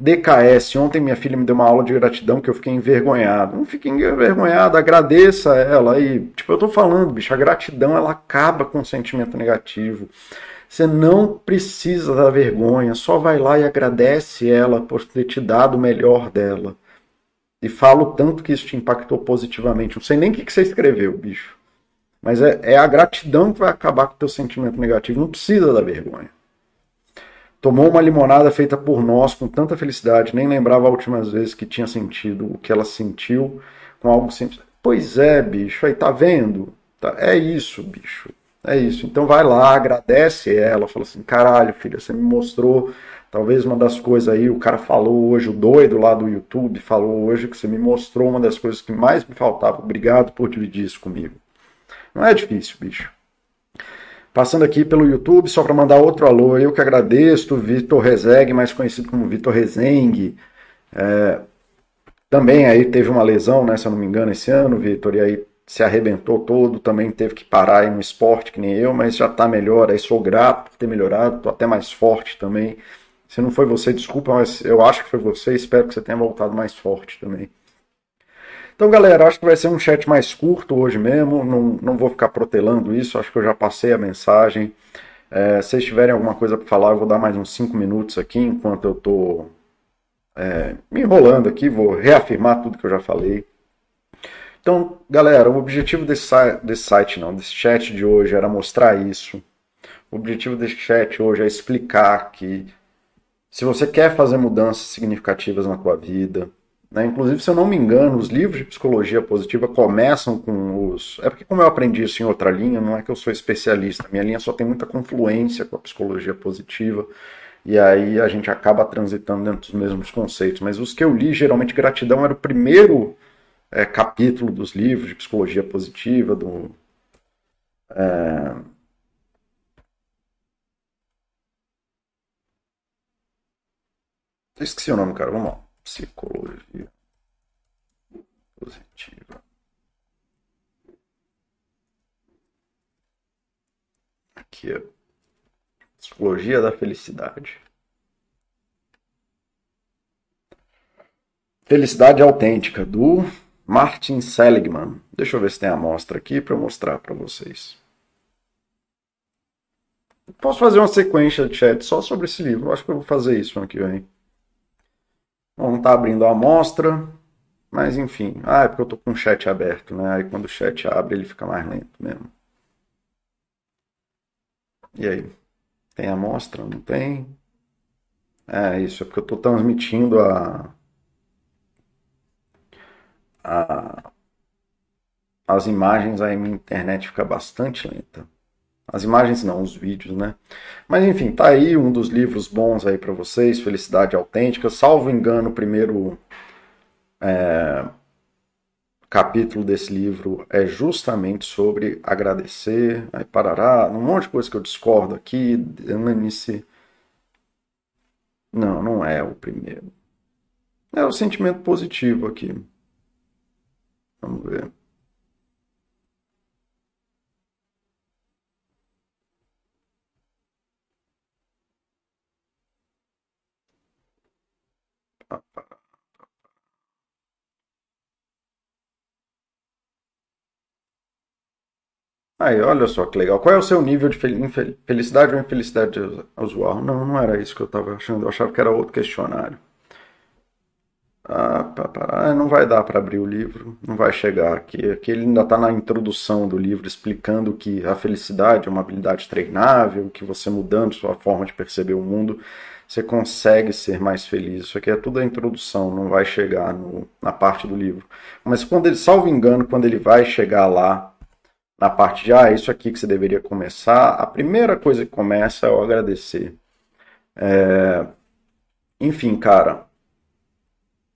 DKS, ontem minha filha me deu uma aula de gratidão que eu fiquei envergonhado. Não fique envergonhado, agradeça ela aí. Tipo, eu tô falando, bicho, a gratidão ela acaba com o sentimento negativo. Você não precisa da vergonha, só vai lá e agradece ela por ter te dado o melhor dela. E falo tanto que isso te impactou positivamente. Não sei nem o que você escreveu, bicho. Mas é, é a gratidão que vai acabar com o teu sentimento negativo. Não precisa da vergonha. Tomou uma limonada feita por nós com tanta felicidade, nem lembrava a última vez que tinha sentido o que ela sentiu com algo simples. Pois é, bicho, aí tá vendo? Tá, é isso, bicho. É isso. Então vai lá, agradece ela, fala assim: caralho, filha, você me mostrou talvez uma das coisas aí, o cara falou hoje, o doido lá do YouTube falou hoje que você me mostrou uma das coisas que mais me faltava. Obrigado por dividir isso comigo. Não é difícil, bicho. Passando aqui pelo YouTube, só para mandar outro alô, eu que agradeço, Vitor Rezeg, mais conhecido como Vitor Rezengue. É, também aí teve uma lesão, né, se eu não me engano, esse ano, Vitor, e aí se arrebentou todo, também teve que parar aí no esporte, que nem eu, mas já está melhor, aí sou grato por ter melhorado, estou até mais forte também. Se não foi você, desculpa, mas eu acho que foi você, espero que você tenha voltado mais forte também. Então, galera, acho que vai ser um chat mais curto hoje mesmo, não, não vou ficar protelando isso, acho que eu já passei a mensagem. É, se vocês tiverem alguma coisa para falar, eu vou dar mais uns 5 minutos aqui, enquanto eu estou é, me enrolando aqui, vou reafirmar tudo que eu já falei. Então, galera, o objetivo desse, desse site, não, desse chat de hoje era mostrar isso. O objetivo desse chat hoje é explicar que se você quer fazer mudanças significativas na tua vida, né, inclusive, se eu não me engano, os livros de psicologia positiva começam com os. É porque, como eu aprendi isso em outra linha, não é que eu sou especialista, minha linha só tem muita confluência com a psicologia positiva, e aí a gente acaba transitando dentro dos mesmos conceitos. Mas os que eu li, geralmente, gratidão era o primeiro é, capítulo dos livros de psicologia positiva, do. É... Esqueci o nome, cara. Vamos lá. Psicologia positiva. Aqui, ó. Psicologia da felicidade. Felicidade autêntica, do Martin Seligman. Deixa eu ver se tem a amostra aqui para mostrar para vocês. Posso fazer uma sequência de chat só sobre esse livro. Acho que eu vou fazer isso ano que vem. Não está abrindo a amostra, mas enfim. Ah, é porque eu estou com o chat aberto, né? Aí quando o chat abre, ele fica mais lento mesmo. E aí? Tem amostra? Não tem? É isso, é porque eu estou transmitindo a, a, as imagens aí minha internet fica bastante lenta. As imagens não, os vídeos, né? Mas enfim, tá aí um dos livros bons aí para vocês, Felicidade Autêntica. Salvo engano, o primeiro é, capítulo desse livro é justamente sobre agradecer, aí parará, um monte de coisa que eu discordo aqui, nesse... Não, não é o primeiro. É o sentimento positivo aqui. Vamos ver. Aí, olha só que legal. Qual é o seu nível de felicidade ou infelicidade usual? Não, não era isso que eu estava achando. Eu achava que era outro questionário. Ah, pá, pá, ah, não vai dar para abrir o livro, não vai chegar aqui. Aqui ele ainda está na introdução do livro explicando que a felicidade é uma habilidade treinável, que você mudando sua forma de perceber o mundo, você consegue ser mais feliz. Isso aqui é tudo a introdução, não vai chegar no, na parte do livro. Mas quando ele, salvo engano, quando ele vai chegar lá na parte de, ah, isso aqui que você deveria começar, a primeira coisa que começa é o agradecer. É... Enfim, cara,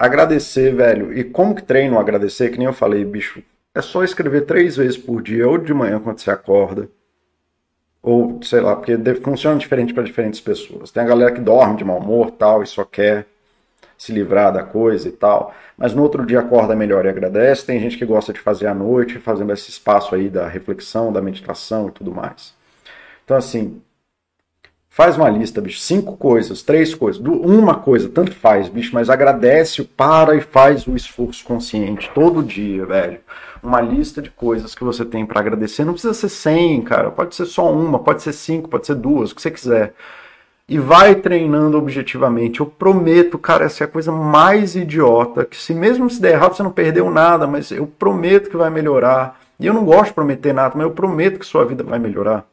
agradecer, velho. E como que treino agradecer? Que nem eu falei, bicho, é só escrever três vezes por dia, ou de manhã quando você acorda, ou sei lá, porque funciona diferente para diferentes pessoas. Tem a galera que dorme de mau humor tal e só quer se livrar da coisa e tal, mas no outro dia acorda melhor e agradece. Tem gente que gosta de fazer à noite, fazendo esse espaço aí da reflexão, da meditação e tudo mais. Então, assim, faz uma lista, bicho, cinco coisas, três coisas, uma coisa, tanto faz, bicho, mas agradece, para e faz o esforço consciente todo dia, velho. Uma lista de coisas que você tem para agradecer. Não precisa ser 100, cara, pode ser só uma, pode ser cinco, pode ser duas, o que você quiser e vai treinando objetivamente. Eu prometo, cara, essa é a coisa mais idiota, que se mesmo se der errado você não perdeu nada, mas eu prometo que vai melhorar. E eu não gosto de prometer nada, mas eu prometo que sua vida vai melhorar.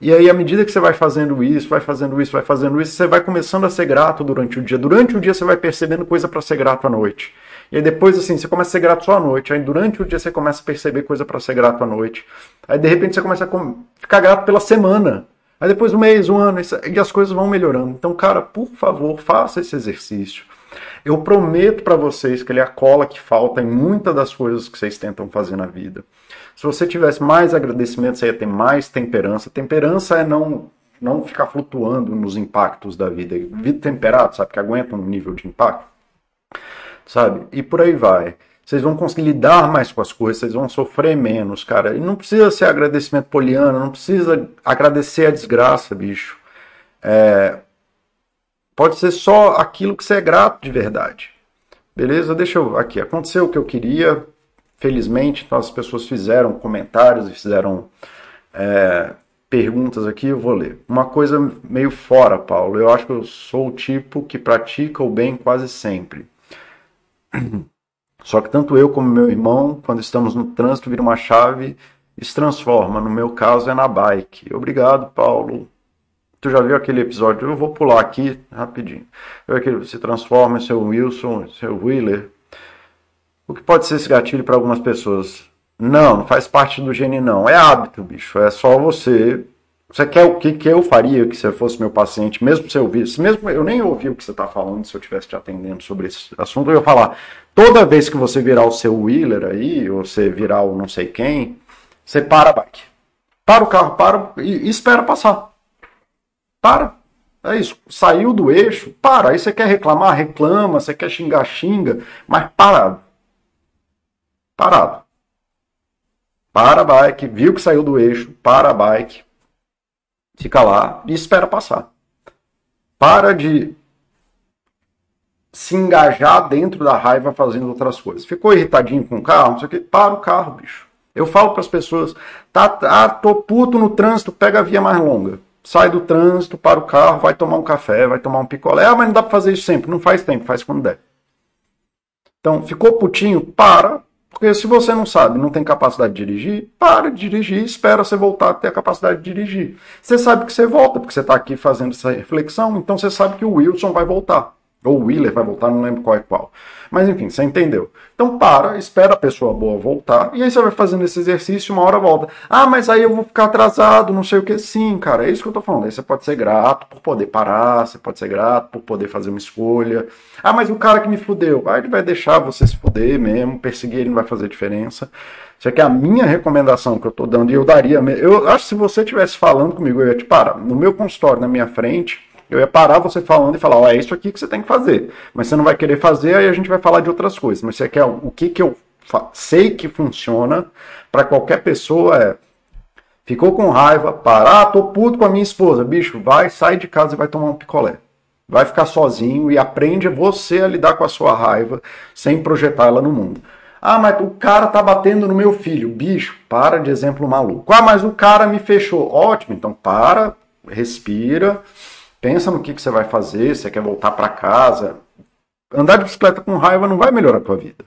E aí, à medida que você vai fazendo isso, vai fazendo isso, vai fazendo isso, você vai começando a ser grato durante o dia. Durante o dia você vai percebendo coisa para ser grato à noite. E aí depois, assim, você começa a ser grato só à noite. Aí durante o dia você começa a perceber coisa para ser grato à noite. Aí de repente você começa a ficar grato pela semana. Aí depois um mês, um ano, e as coisas vão melhorando. Então, cara, por favor, faça esse exercício. Eu prometo para vocês que ele é a cola que falta em muitas das coisas que vocês tentam fazer na vida. Se você tivesse mais agradecimento, você ia ter mais temperança. Temperança é não não ficar flutuando nos impactos da vida. Vida temperada, sabe, que aguenta um nível de impacto. Sabe? E por aí vai vocês vão conseguir lidar mais com as coisas, vocês vão sofrer menos, cara. E não precisa ser agradecimento poliano, não precisa agradecer a desgraça, bicho. É... Pode ser só aquilo que você é grato de verdade. Beleza? Deixa eu. Aqui, aconteceu o que eu queria. Felizmente, então as pessoas fizeram comentários e fizeram é, perguntas aqui, eu vou ler. Uma coisa meio fora, Paulo. Eu acho que eu sou o tipo que pratica o bem quase sempre. Só que tanto eu como meu irmão, quando estamos no trânsito, vira uma chave e se transforma. No meu caso é na bike. Obrigado, Paulo. Tu já viu aquele episódio? Eu vou pular aqui rapidinho. Aquele, se transforma em seu Wilson, seu Wheeler. O que pode ser esse gatilho para algumas pessoas? Não, não faz parte do gene, não. É hábito, bicho. É só você você quer o que, que eu faria que você fosse meu paciente, mesmo se eu ouvisse, mesmo eu nem ouvi o que você está falando, se eu estivesse te atendendo sobre esse assunto, eu ia falar, toda vez que você virar o seu wheeler aí, ou você virar o não sei quem, você para a bike. Para o carro, para e, espera passar. Para. É isso. Saiu do eixo, para. Aí você quer reclamar, reclama. Você quer xingar, xinga. Mas parado. Parado. Para a bike, viu que saiu do eixo, para a bike, fica lá e espera passar. Para de se engajar dentro da raiva fazendo outras coisas. Ficou irritadinho com o carro? Não sei o que. Para o carro, bicho. Eu falo para as pessoas: tá, tá, tô puto no trânsito, pega a via mais longa. Sai do trânsito, para o carro, vai tomar um café, vai tomar um picolé. Ah, mas não dá para fazer isso sempre. Não faz tempo, faz quando der. Então, ficou putinho? Para, porque se você não sabe, não tem capacidade de dirigir, para de dirigir, espera você voltar a ter a capacidade de dirigir. Você sabe que você volta, porque você está aqui fazendo essa reflexão, então você sabe que o Wilson vai voltar. Ou o Wheeler vai voltar, não lembro qual é qual. Mas enfim, você entendeu. Então para, espera a pessoa boa voltar, e aí você vai fazendo esse exercício uma hora volta. Ah, mas aí eu vou ficar atrasado, não sei o que. Sim, cara, é isso que eu tô falando. Aí você pode ser grato por poder parar, você pode ser grato por poder fazer uma escolha. Ah, mas o cara que me fudeu, aí ele vai deixar você se fuder mesmo, perseguir ele não vai fazer diferença. Isso aqui é a minha recomendação que eu tô dando, e eu daria. Eu acho que se você estivesse falando comigo, eu ia te parar. No meu consultório, na minha frente eu ia parar você falando e falar, ó, oh, é isso aqui que você tem que fazer. Mas você não vai querer fazer, aí a gente vai falar de outras coisas. Mas você quer o que, que eu sei que funciona para qualquer pessoa é. Ficou com raiva, parar, ah, tô puto com a minha esposa. Bicho, vai, sai de casa e vai tomar um picolé. Vai ficar sozinho e aprende você a lidar com a sua raiva sem projetar ela no mundo. Ah, mas o cara tá batendo no meu filho. Bicho, para de exemplo maluco. Ah, mas o cara me fechou. Ótimo, então para, respira Pensa no que, que você vai fazer, você quer voltar para casa. Andar de bicicleta com raiva não vai melhorar a tua vida.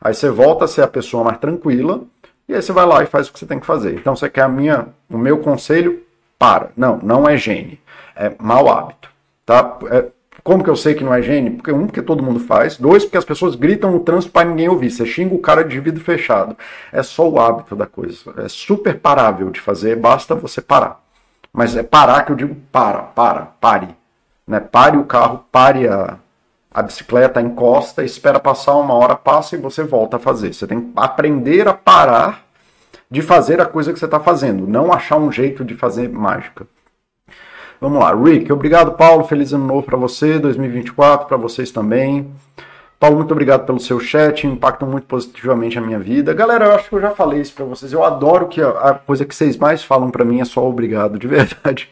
Aí você volta a ser a pessoa mais tranquila e aí você vai lá e faz o que você tem que fazer. Então você quer a minha, o meu conselho? Para. Não, não é gene. É mau hábito. Tá? É, como que eu sei que não é gene? Porque um, porque todo mundo faz. Dois, porque as pessoas gritam no trânsito para ninguém ouvir. Você xinga o cara de vidro fechado. É só o hábito da coisa. É super parável de fazer, basta você parar. Mas é parar que eu digo para, para, pare. Né? Pare o carro, pare a, a bicicleta, encosta, espera passar uma hora, passa e você volta a fazer. Você tem que aprender a parar de fazer a coisa que você está fazendo, não achar um jeito de fazer mágica. Vamos lá, Rick, obrigado Paulo, feliz ano novo para você, 2024 para vocês também. Paulo, muito obrigado pelo seu chat, impactam muito positivamente a minha vida. Galera, eu acho que eu já falei isso para vocês. Eu adoro que a, coisa que vocês mais falam para mim é só obrigado, de verdade.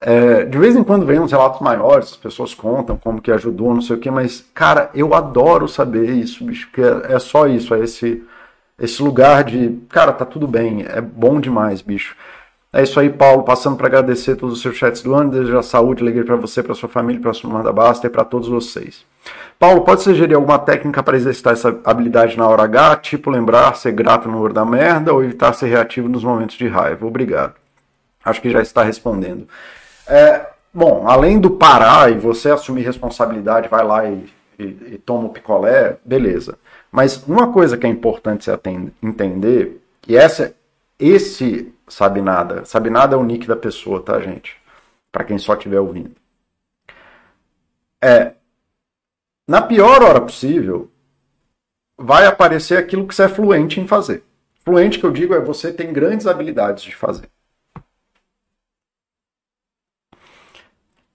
É, de vez em quando vem uns relatos maiores, as pessoas contam como que ajudou, não sei o que, mas, cara, eu adoro saber isso, bicho, porque é, é só isso, é esse, esse lugar de, cara, tá tudo bem, é bom demais, bicho. É isso aí, Paulo. Passando para agradecer todos os seus chats do ano, desejar saúde, alegria para você, para sua família, para sua Manda Basta e para todos vocês. Paulo, pode sugerir alguma técnica para exercitar essa habilidade na hora H, tipo lembrar, ser grato no hora da merda ou evitar ser reativo nos momentos de raiva? Obrigado. Acho que já está respondendo. É, bom, além do parar e você assumir responsabilidade, vai lá e, e, e toma o picolé, beleza. Mas uma coisa que é importante você entender, e essa, esse sabe nada, sabe nada é o nick da pessoa, tá, gente? Para quem só estiver ouvindo. É, na pior hora possível, vai aparecer aquilo que você é fluente em fazer. Fluente que eu digo é você tem grandes habilidades de fazer.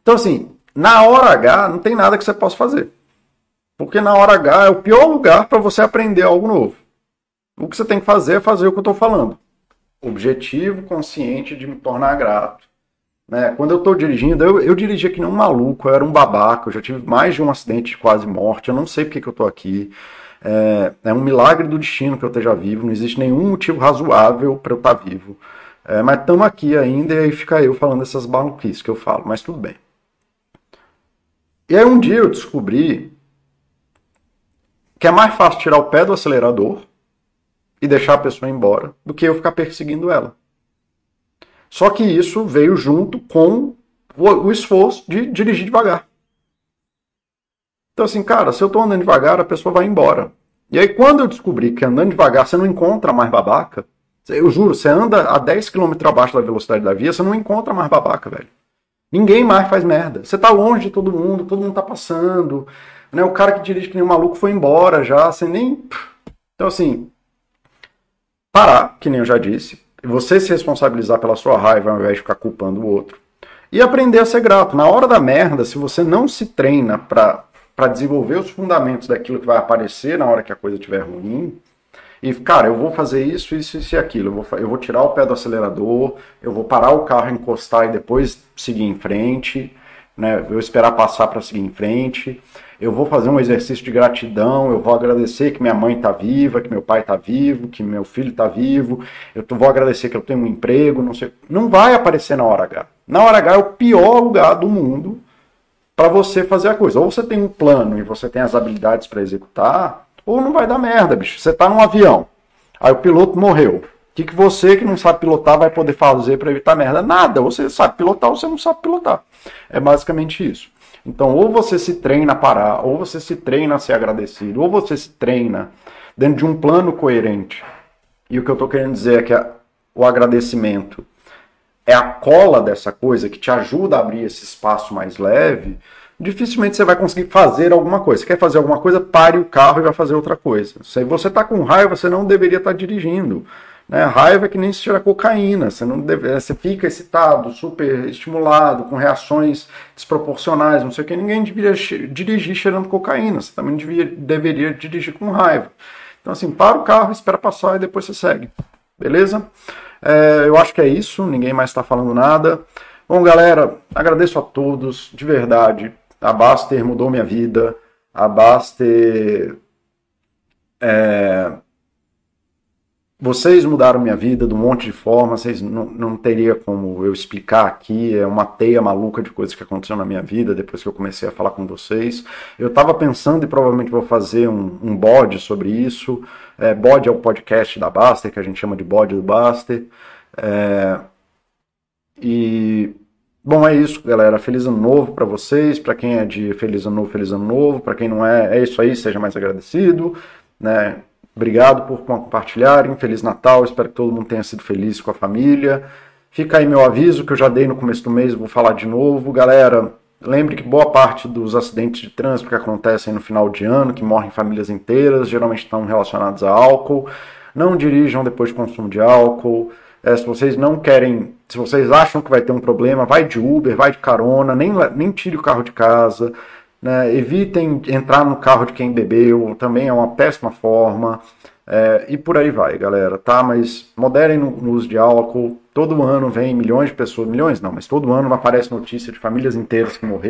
Então, assim, na hora H não tem nada que você possa fazer. Porque na hora H é o pior lugar para você aprender algo novo. O que você tem que fazer é fazer o que eu estou falando. Objetivo, consciente de me tornar grato né? Quando eu estou dirigindo, eu, eu dirigi aqui nem um maluco, eu era um babaca, eu já tive mais de um acidente de quase morte, eu não sei porque que eu estou aqui. É, é, um milagre do destino que eu esteja vivo, não existe nenhum motivo razoável para eu estar tá vivo. É, mas estamos aqui ainda e aí fica eu falando essas maluquices que eu falo, mas tudo bem. E aí um dia eu descobri que é mais fácil tirar o pé do acelerador e deixar a pessoa embora do que eu ficar perseguindo ela. Só que isso veio junto com o esforço de dirigir devagar. Então, assim, cara, se eu estou andando devagar, a pessoa vai embora. E aí, quando eu descobri que andando devagar você não encontra mais babaca, eu juro, você anda a 10 km abaixo da velocidade da via, você não encontra mais babaca, velho. Ninguém mais faz merda. Você tá longe de todo mundo, todo mundo tá passando. Né? O cara que dirige que nem um maluco foi embora já, sem nem. Então, assim, parar, que nem eu já disse, você se responsabilizar pela sua raiva ao invés de ficar culpando o outro. E aprender a ser grato. Na hora da merda, se você não se treina para desenvolver os fundamentos daquilo que vai aparecer na hora que a coisa estiver ruim, e, cara, eu vou fazer isso, isso, isso e aquilo. Eu vou, eu vou tirar o pé do acelerador, eu vou parar o carro, encostar e depois seguir em frente, né? Eu esperar passar para seguir em frente eu vou fazer um exercício de gratidão, eu vou agradecer que minha mãe está viva, que meu pai está vivo, que meu filho está vivo, eu vou agradecer que eu tenho um emprego, não sei. Não vai aparecer na hora H. Na hora H é o pior lugar do mundo para você fazer a coisa. Ou você tem um plano e você tem as habilidades para executar, ou não vai dar merda, bicho. Você está num avião, aí o piloto morreu. O que, que você que não sabe pilotar vai poder fazer para evitar merda? Nada. Você sabe pilotar ou você não sabe pilotar. É basicamente isso. Então, ou você se treina a parar, ou você se treina a ser agradecido, ou você se treina dentro de um plano coerente. E o que eu estou querendo dizer é que a, o agradecimento é a cola dessa coisa que te ajuda a abrir esse espaço mais leve. Dificilmente você vai conseguir fazer alguma coisa. Você quer fazer alguma coisa, pare o carro e vai fazer outra coisa. Se você está com raiva, você não deveria estar tá dirigindo. Né? Raiva é que nem se tira cocaína, você, não deve, você fica excitado, super estimulado, com reações desproporcionais, não sei o que. Ninguém deveria dirigir cheirando cocaína, você também devia, deveria dirigir com raiva. Então, assim, para o carro, espera passar e depois você segue. Beleza? É, eu acho que é isso, ninguém mais está falando nada. Bom, galera, agradeço a todos, de verdade. A Baster mudou minha vida. A Baster. É, vocês mudaram minha vida de um monte de formas, vocês não, não teria como eu explicar aqui, é uma teia maluca de coisas que aconteceram na minha vida depois que eu comecei a falar com vocês. Eu estava pensando e provavelmente vou fazer um, um bode sobre isso. É, bode é o podcast da Baster, que a gente chama de bode do Baster. É, e Bom, é isso, galera. Feliz ano novo para vocês. Para quem é de feliz ano novo, feliz ano novo. Para quem não é, é isso aí. Seja mais agradecido, né? Obrigado por compartilharem. Feliz Natal. Espero que todo mundo tenha sido feliz com a família. Fica aí meu aviso que eu já dei no começo do mês, vou falar de novo. Galera, lembre que boa parte dos acidentes de trânsito que acontecem no final de ano, que morrem famílias inteiras, geralmente estão relacionados a álcool. Não dirijam depois de consumo de álcool. É, se vocês não querem, se vocês acham que vai ter um problema, vai de Uber, vai de carona, nem, nem tire o carro de casa. Né? Evitem entrar no carro de quem bebeu, também é uma péssima forma. É, e por aí vai, galera, tá? Mas moderem no, no, uso de álcool. Todo ano vem milhões de pessoas, milhões não, mas todo ano aparece notícia de famílias inteiras que morreram.